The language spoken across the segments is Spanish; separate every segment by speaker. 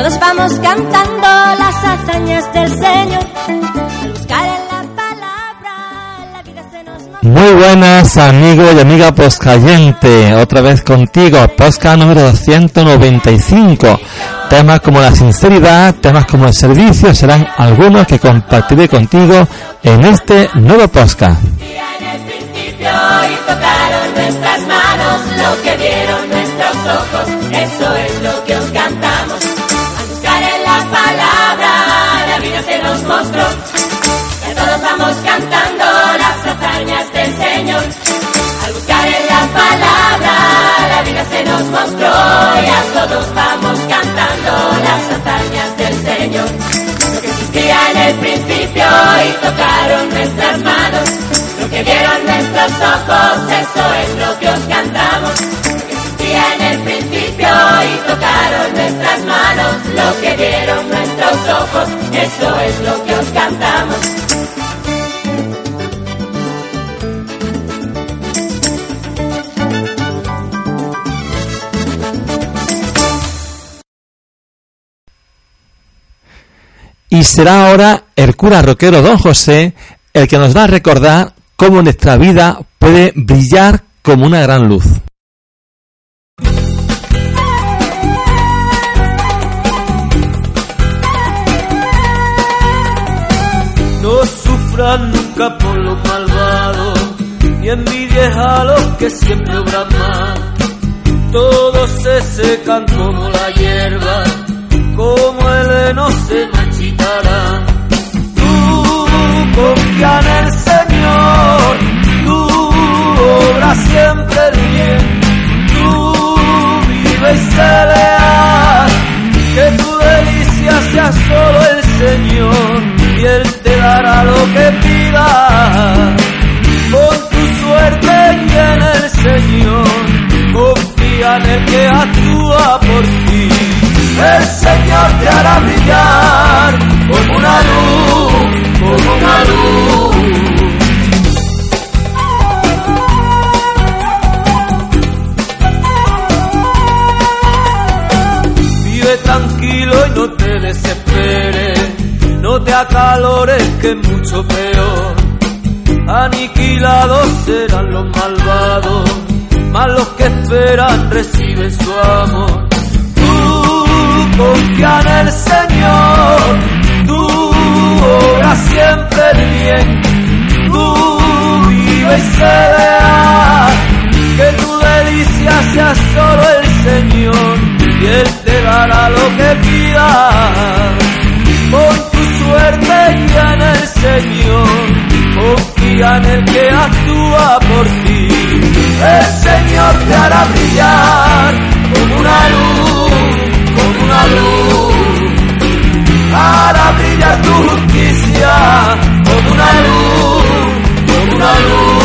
Speaker 1: Todos vamos cantando las hazañas del Señor. Al buscar en la palabra, la vida se nos
Speaker 2: Muy buenas amigos y amiga poscayente, otra vez contigo, posca número 295. Temas como la sinceridad, temas como el servicio serán algunos que compartiré contigo en este nuevo posca.
Speaker 3: en el principio y tocaron nuestras manos lo que vieron nuestros ojos, eso es lo que os cantamos. Nuestras manos. Lo que vieron nuestros ojos, eso es lo que os cantamos. Lo existía en el principio y tocaron nuestras manos. Lo que vieron nuestros ojos, eso es lo que os cantamos.
Speaker 2: Y será ahora el cura roquero don José el que nos va a recordar cómo nuestra vida puede brillar como una gran luz.
Speaker 4: No sufran nunca por lo malvado, ni envidies a los que siempre obran mal. Todos se secan como la hierba, como el heno se marchitará. Confía en el Señor, tú obras siempre bien, tú vive y que tu delicia sea solo el Señor. Y Él te dará lo que pidas. Con tu suerte y en el Señor, confía en el que actúa por ti. El Señor te hará brillar como una luz, como una luz. Vive tranquilo y no te desesperes, no te acalores que es mucho peor. Aniquilados serán los malvados, mas los que esperan reciben su amor. Tú confía en el Señor, tú obras siempre el bien, tú vive y sé leal, que tu delicia sea solo el Señor y Él te dará lo que pidas. Con tu suerte y en el Señor, confía en el que actúa por ti. El Señor te hará brillar como una luz, como una luz. Hará brillar tu justicia como una luz, como una luz.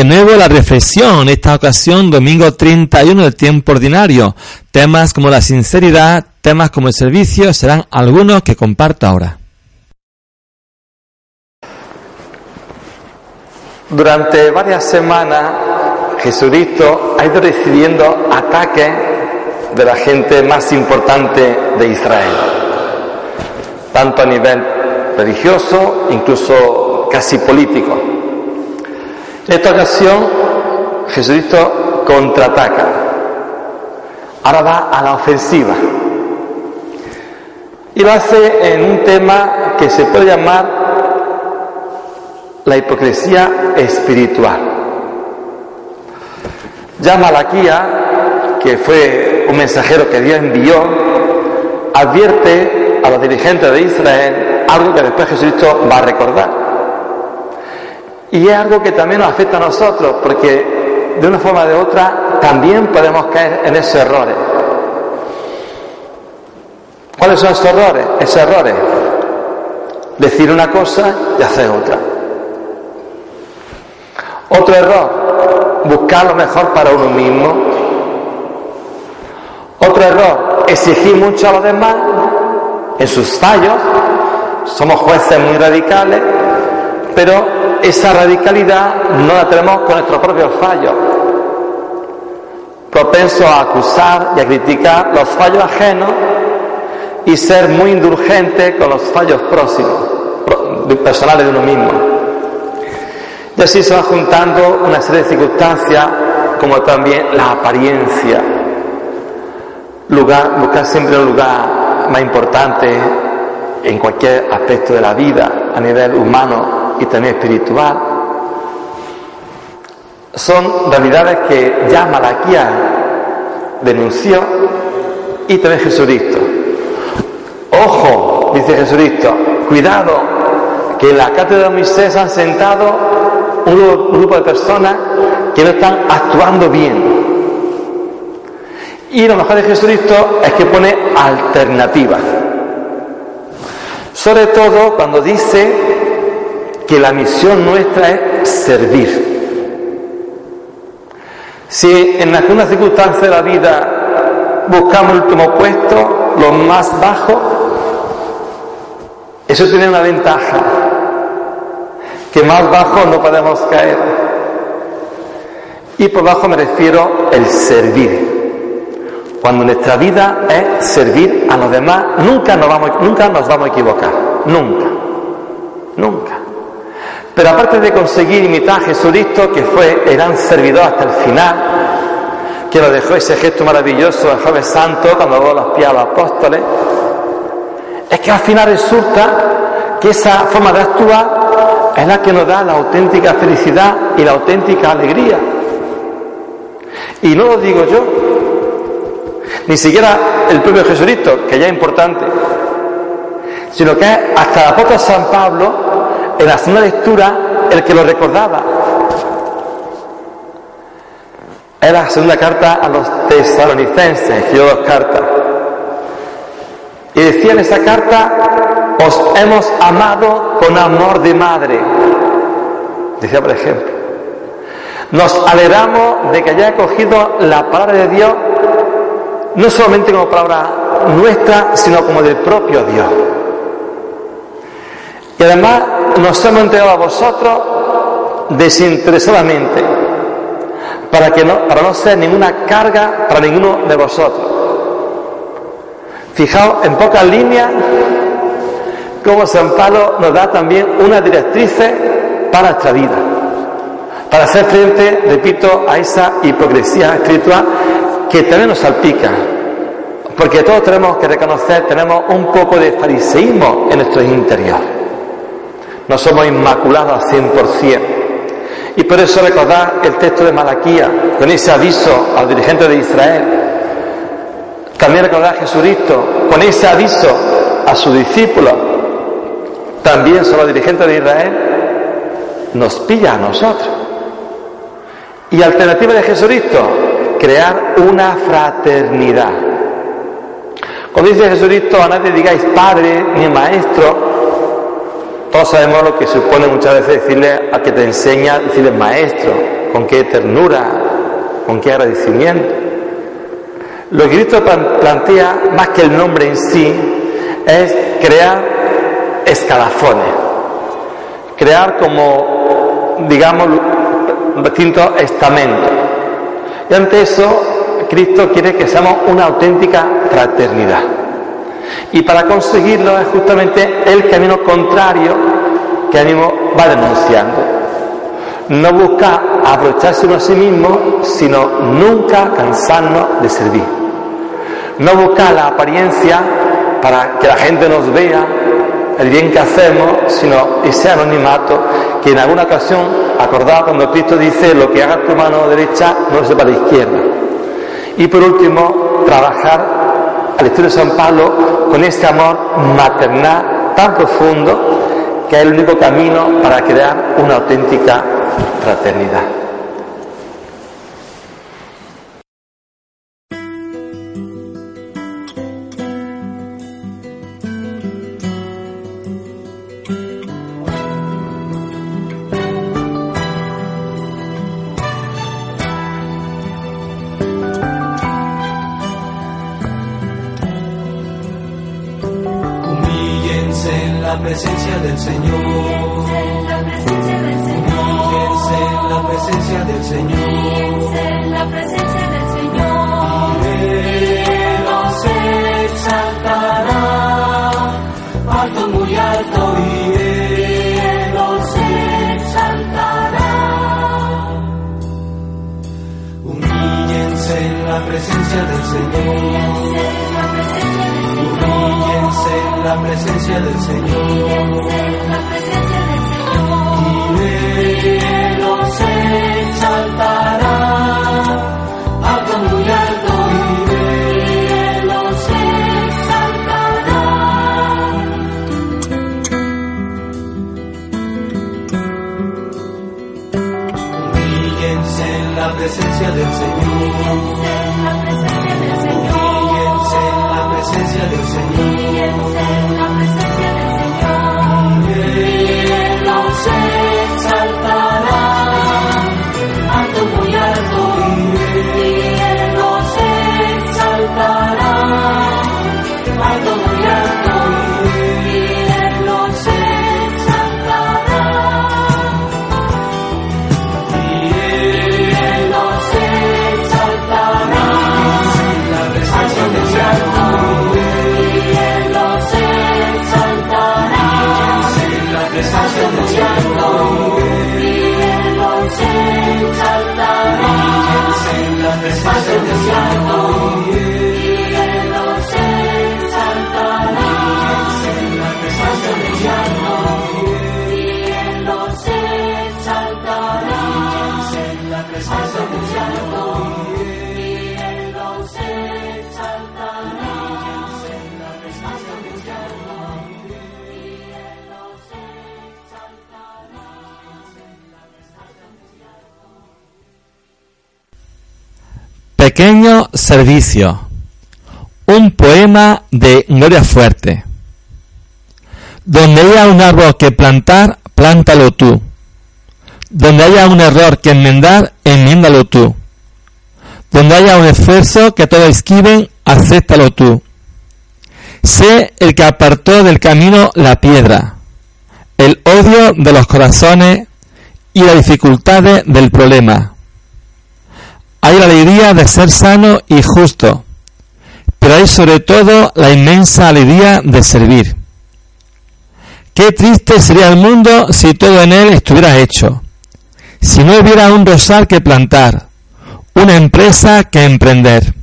Speaker 2: De nuevo la reflexión, esta ocasión domingo 31 del tiempo ordinario. Temas como la sinceridad, temas como el servicio serán algunos que comparto ahora. Durante varias semanas Jesucristo ha ido recibiendo ataques de la gente más importante de Israel, tanto a nivel religioso, incluso casi político. Esta ocasión, Jesucristo contraataca. Ahora va a la ofensiva. Y lo hace en un tema que se puede llamar la hipocresía espiritual. Ya Malaquía, que fue un mensajero que Dios envió, advierte a los dirigentes de Israel algo que después Jesucristo va a recordar. Y es algo que también nos afecta a nosotros, porque de una forma o de otra también podemos caer en esos errores. ¿Cuáles son esos errores? Esos errores. Decir una cosa y hacer otra. Otro error, buscar lo mejor para uno mismo. Otro error, exigir mucho a los demás en sus fallos. Somos jueces muy radicales, pero esa radicalidad no la tenemos con nuestros propios fallos. Propenso a acusar y a criticar los fallos ajenos y ser muy indulgente con los fallos próximos, personales de uno mismo. Y así se va juntando una serie de circunstancias, como también la apariencia. Buscar siempre un lugar más importante en cualquier aspecto de la vida, a nivel humano y también espiritual. Son realidades que ya Malaquía denunció y también Jesucristo. Ojo, dice Jesucristo, cuidado, que en la cátedra de Moisés han sentado un grupo de personas que no están actuando bien. Y lo mejor de Jesucristo es que pone alternativas. Sobre todo cuando dice que la misión nuestra es servir. Si en alguna circunstancia de la vida buscamos el último puesto, lo más bajo, eso tiene una ventaja, que más bajo no podemos caer. Y por bajo me refiero el servir. Cuando nuestra vida es servir a los demás, nunca nos vamos, nunca nos vamos a equivocar. Nunca. Nunca. Pero aparte de conseguir imitar a Jesucristo, que fue el gran servidor hasta el final, que nos dejó ese gesto maravilloso del Jueves Santo cuando lavó los pies a los apóstoles, es que al final resulta que esa forma de actuar es la que nos da la auténtica felicidad y la auténtica alegría. Y no lo digo yo, ni siquiera el propio Jesucristo, que ya es importante, sino que hasta el apóstol San Pablo, en la segunda lectura, el que lo recordaba. Era la segunda carta a los tesalonicenses, dos cartas. Y decía en esa carta, os hemos amado con amor de madre. Decía, por ejemplo, nos alegramos de que haya cogido la palabra de Dios, no solamente como palabra nuestra, sino como del propio Dios. Y además nos hemos entregado a vosotros desinteresadamente, para, que no, para no ser ninguna carga para ninguno de vosotros. Fijaos en pocas líneas cómo San Pablo nos da también una directriz para nuestra vida, para hacer frente, repito, a esa hipocresía espiritual que también nos salpica, porque todos tenemos que reconocer, tenemos un poco de fariseísmo en nuestro interior. No somos inmaculados al 100%. Y por eso recordar el texto de Malaquía, con ese aviso a los dirigentes de Israel. También recordar a Jesucristo, con ese aviso a sus discípulos. También son los dirigentes de Israel. Nos pilla a nosotros. Y alternativa de Jesucristo, crear una fraternidad. Cuando dice Jesucristo, a nadie digáis padre ni maestro, todos sabemos lo que supone muchas veces decirle a que te enseña, decirle maestro, con qué ternura, con qué agradecimiento. Lo que Cristo plantea, más que el nombre en sí, es crear escalafones, crear como, digamos, distintos estamentos. Y ante eso, Cristo quiere que seamos una auténtica fraternidad. Y para conseguirlo es justamente el camino contrario que ánimo va denunciando.
Speaker 5: No busca aprovecharse uno a sí mismo, sino nunca cansarnos de servir. No busca la apariencia para que la gente nos vea el bien que hacemos, sino ese anonimato que en alguna ocasión acordaba cuando Cristo dice lo que haga tu mano derecha no sepa la izquierda. Y por último, trabajar al estilo de San Pablo con este amor maternal tan profundo que es el único camino para crear una auténtica fraternidad.
Speaker 6: Señor.
Speaker 7: Presencia del Señor.
Speaker 5: Pequeño servicio. Un poema de Gloria Fuerte. Donde haya un árbol que plantar, plántalo tú. Donde haya un error que enmendar, enmiéndalo tú. Donde haya un esfuerzo que todos esquiven, acéptalo tú. Sé el que apartó del camino la piedra, el odio de los corazones y las dificultades del problema. Hay la alegría de ser sano y justo, pero hay sobre todo la inmensa alegría de servir. Qué triste sería el mundo si todo en él estuviera hecho, si no hubiera un rosal que plantar, una empresa que emprender.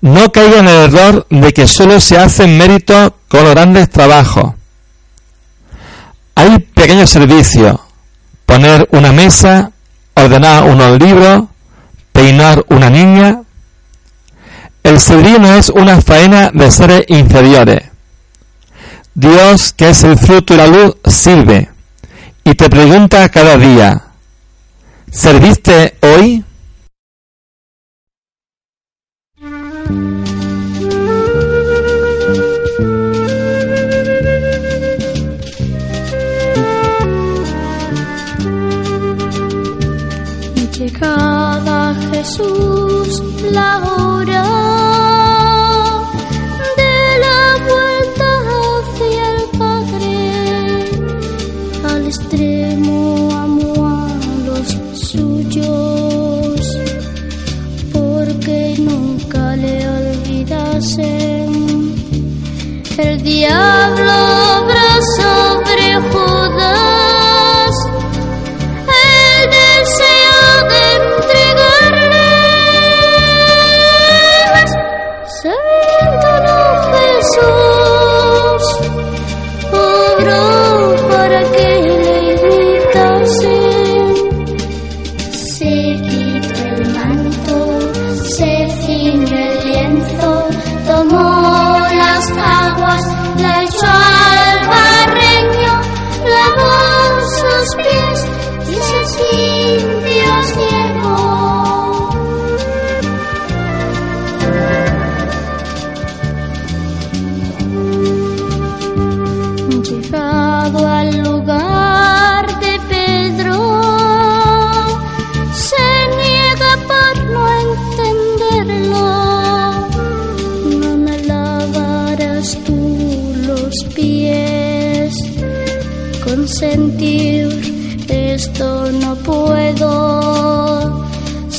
Speaker 5: No caiga en el error de que solo se hacen méritos con los grandes trabajos. Hay pequeños servicios, poner una mesa, ordenar unos libros, peinar una niña. El servir no es una faena de seres inferiores. Dios, que es el fruto y la luz, sirve y te pregunta cada día, ¿serviste hoy?
Speaker 8: Jesús la hora sir?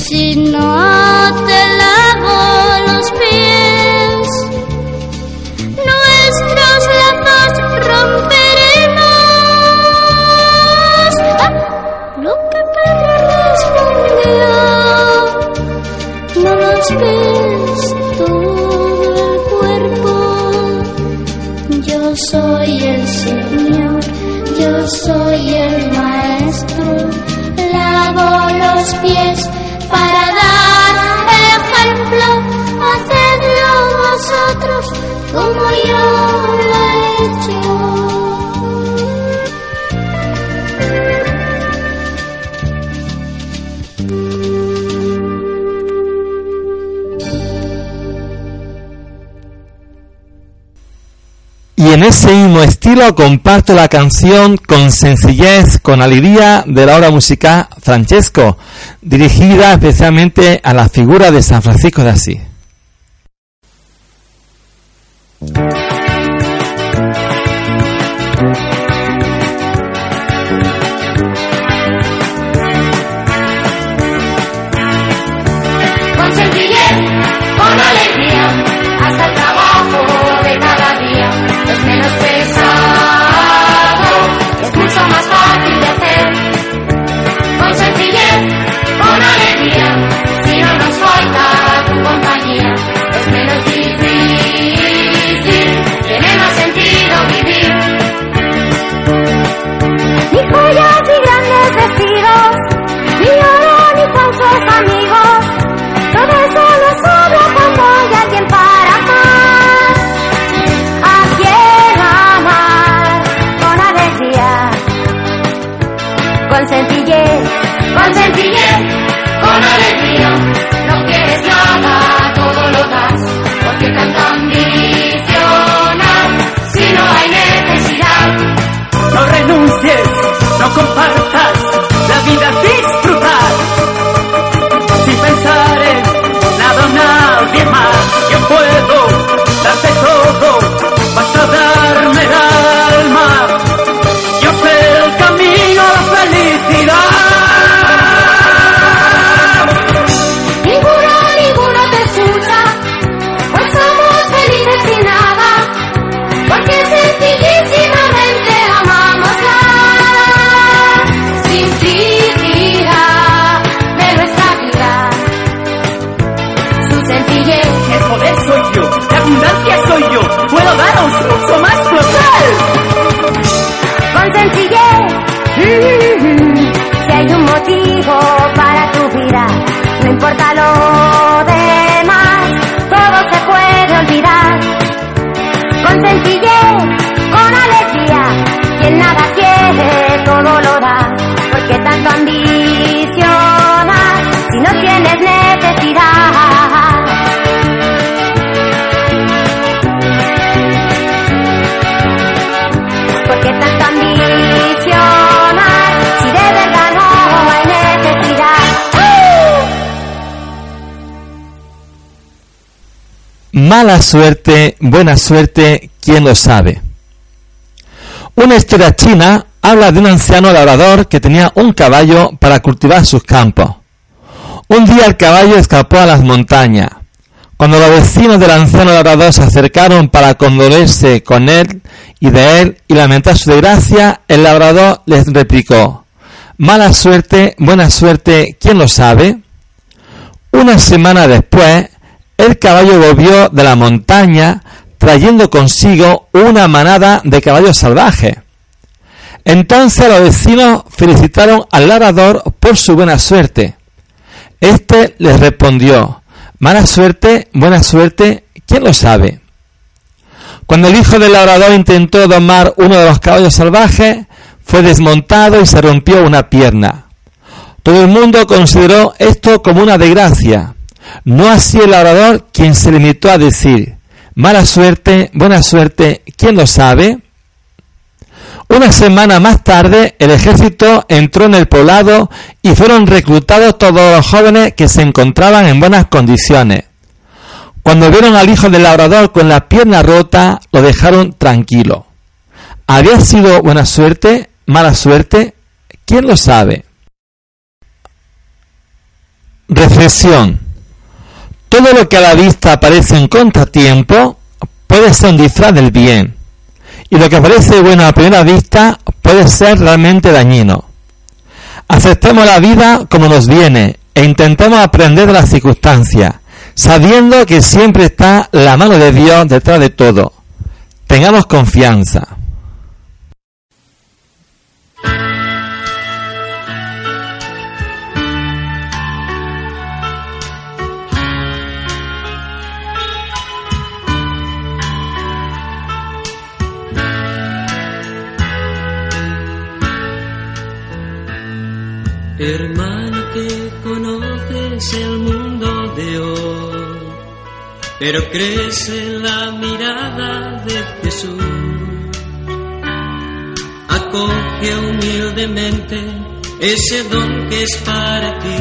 Speaker 8: Si
Speaker 9: Y en ese mismo estilo comparto la canción con sencillez, con alegría de la obra musical Francesco, dirigida especialmente a la figura de San Francisco de Asís. Mala suerte, buena suerte, ¿quién lo sabe? Una historia china habla de un anciano labrador que tenía un caballo para cultivar sus campos. Un día el caballo escapó a las montañas. Cuando los vecinos del anciano labrador se acercaron para condolerse con él y de él y lamentar su desgracia, el labrador les replicó, Mala suerte, buena suerte, ¿quién lo sabe? Una semana después, el caballo volvió de la montaña trayendo consigo una manada de caballos salvajes. Entonces los vecinos felicitaron al labrador por su buena suerte. Este les respondió, mala suerte, buena suerte, ¿quién lo sabe? Cuando el hijo del labrador intentó domar uno de los caballos salvajes, fue desmontado y se rompió una pierna. Todo el mundo consideró esto como una desgracia. No así el labrador, quien se limitó a decir, mala suerte, buena suerte, ¿quién lo sabe? Una semana más tarde, el ejército entró en el poblado y fueron reclutados todos los jóvenes que se encontraban en buenas condiciones. Cuando vieron al hijo del labrador con la pierna rota, lo dejaron tranquilo. ¿Había sido buena suerte?
Speaker 5: mala suerte? ¿Quién lo sabe? Reflexión. Todo lo que a la vista parece un contratiempo puede ser un disfraz del bien. Y lo que parece bueno a primera vista puede ser realmente dañino. Aceptemos la vida como nos viene e intentemos aprender de las circunstancias, sabiendo que siempre está la mano de Dios detrás de todo. Tengamos confianza.
Speaker 10: Pero crees en la mirada de Jesús. Acoge humildemente ese don que es para ti,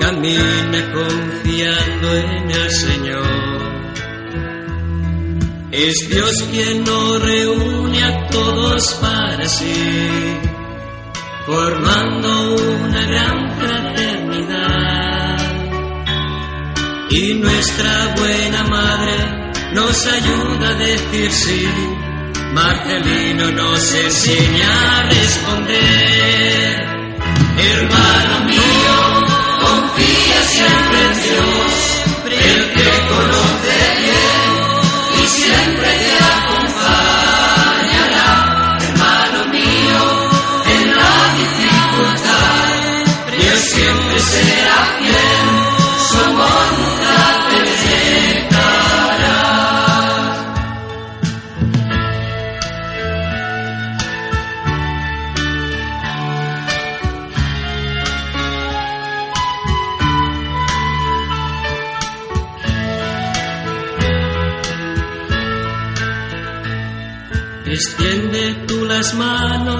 Speaker 10: camina confiando en el Señor. Es Dios quien nos reúne a todos para sí formando una gran Y nuestra buena madre nos ayuda a decir sí. Marcelino nos enseña a responder. Hermano mío, confía siempre en Dios,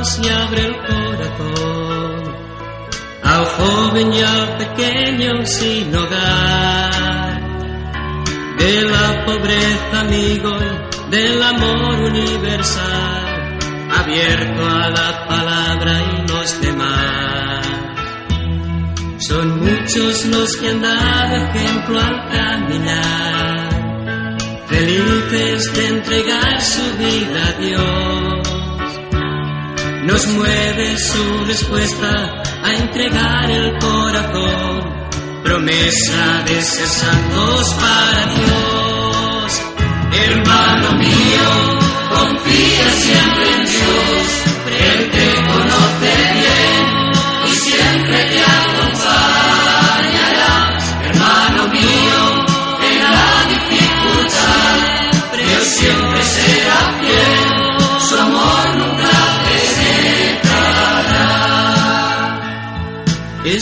Speaker 10: y abre el corazón al joven y al pequeño sin hogar. De la pobreza amigo del amor universal, abierto a la palabra y los demás. Son muchos los que han dado ejemplo al caminar felices de entregar su vida a Dios. Nos mueve su respuesta a entregar el corazón, promesa de ser santos para Dios. Hermano mío, confía siempre en Dios,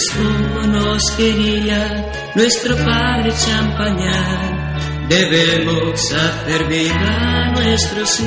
Speaker 10: Nos quería nuestro Padre Champañán, debemos hacer vida nuestro sí.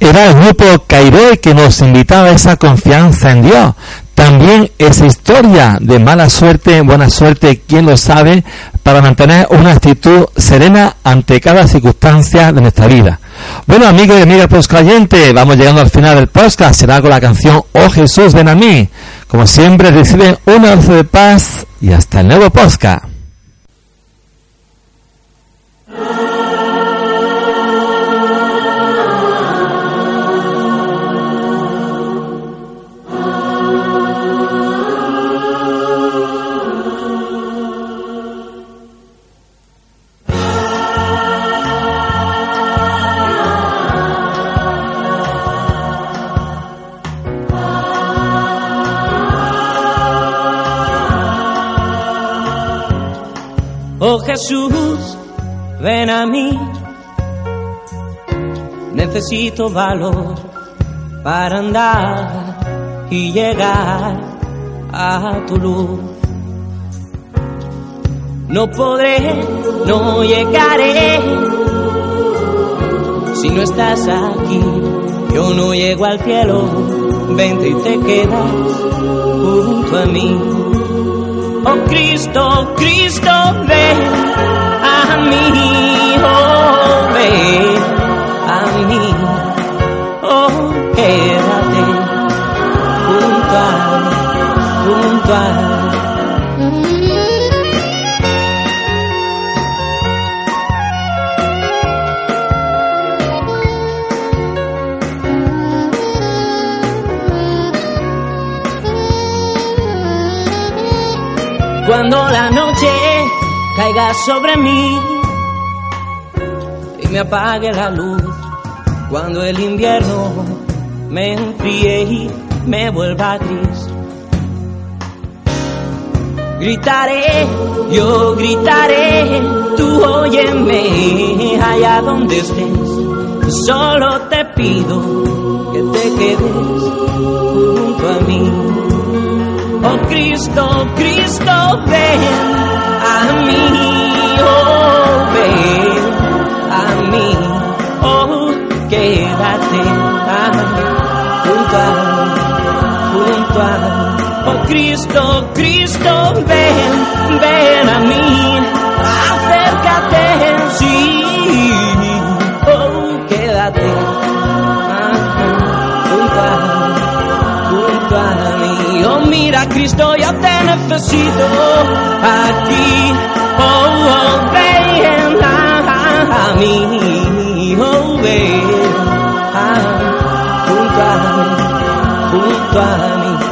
Speaker 5: Era el grupo Cairoy que nos invitaba a esa confianza en Dios, también esa historia de mala suerte, buena suerte, quién lo sabe, para mantener una actitud serena ante cada circunstancia de nuestra vida. Bueno, amigos y amigas postcayentes, vamos llegando al final del podcast. Será con la canción Oh Jesús, ven a mí. Como siempre, reciben un abrazo de paz y hasta el nuevo podcast.
Speaker 11: Jesús, ven a mí. Necesito valor para andar y llegar a tu luz. No podré, no llegaré si no estás aquí. Yo no llego al cielo, vente y te quedas junto a mí. Oh Cristo, Cristo, ven a mí, oh, ven a mí, oh, quédate junto a, junto a. Cuando la noche caiga sobre mí y me apague la luz, cuando el invierno me enfríe y me vuelva gris. Gritaré, yo gritaré, tú óyeme allá donde estés. Solo te pido que te quedes junto a mí. Oh Cristo, Cristo, ven a mí, oh ven a mí, oh quédate ah, junto a, junto a, oh Cristo, Cristo, ven, ven a mí, acércate, sí, Cristo, yo te necesito aquí, oh, oh ven a, a mí, oh ven ah, junto a junto a mí.